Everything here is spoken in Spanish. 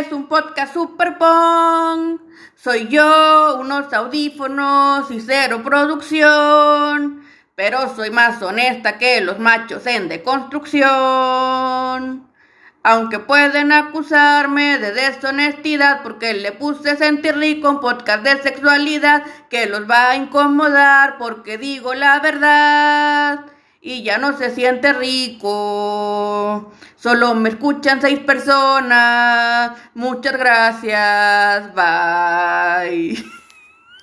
Es un podcast super pong. Soy yo, unos audífonos y cero producción. Pero soy más honesta que los machos en deconstrucción. Aunque pueden acusarme de deshonestidad porque le puse sentir rico un podcast de sexualidad que los va a incomodar porque digo la verdad y ya no se siente rico. Solo me escuchan seis personas. Muchas gracias. Bye.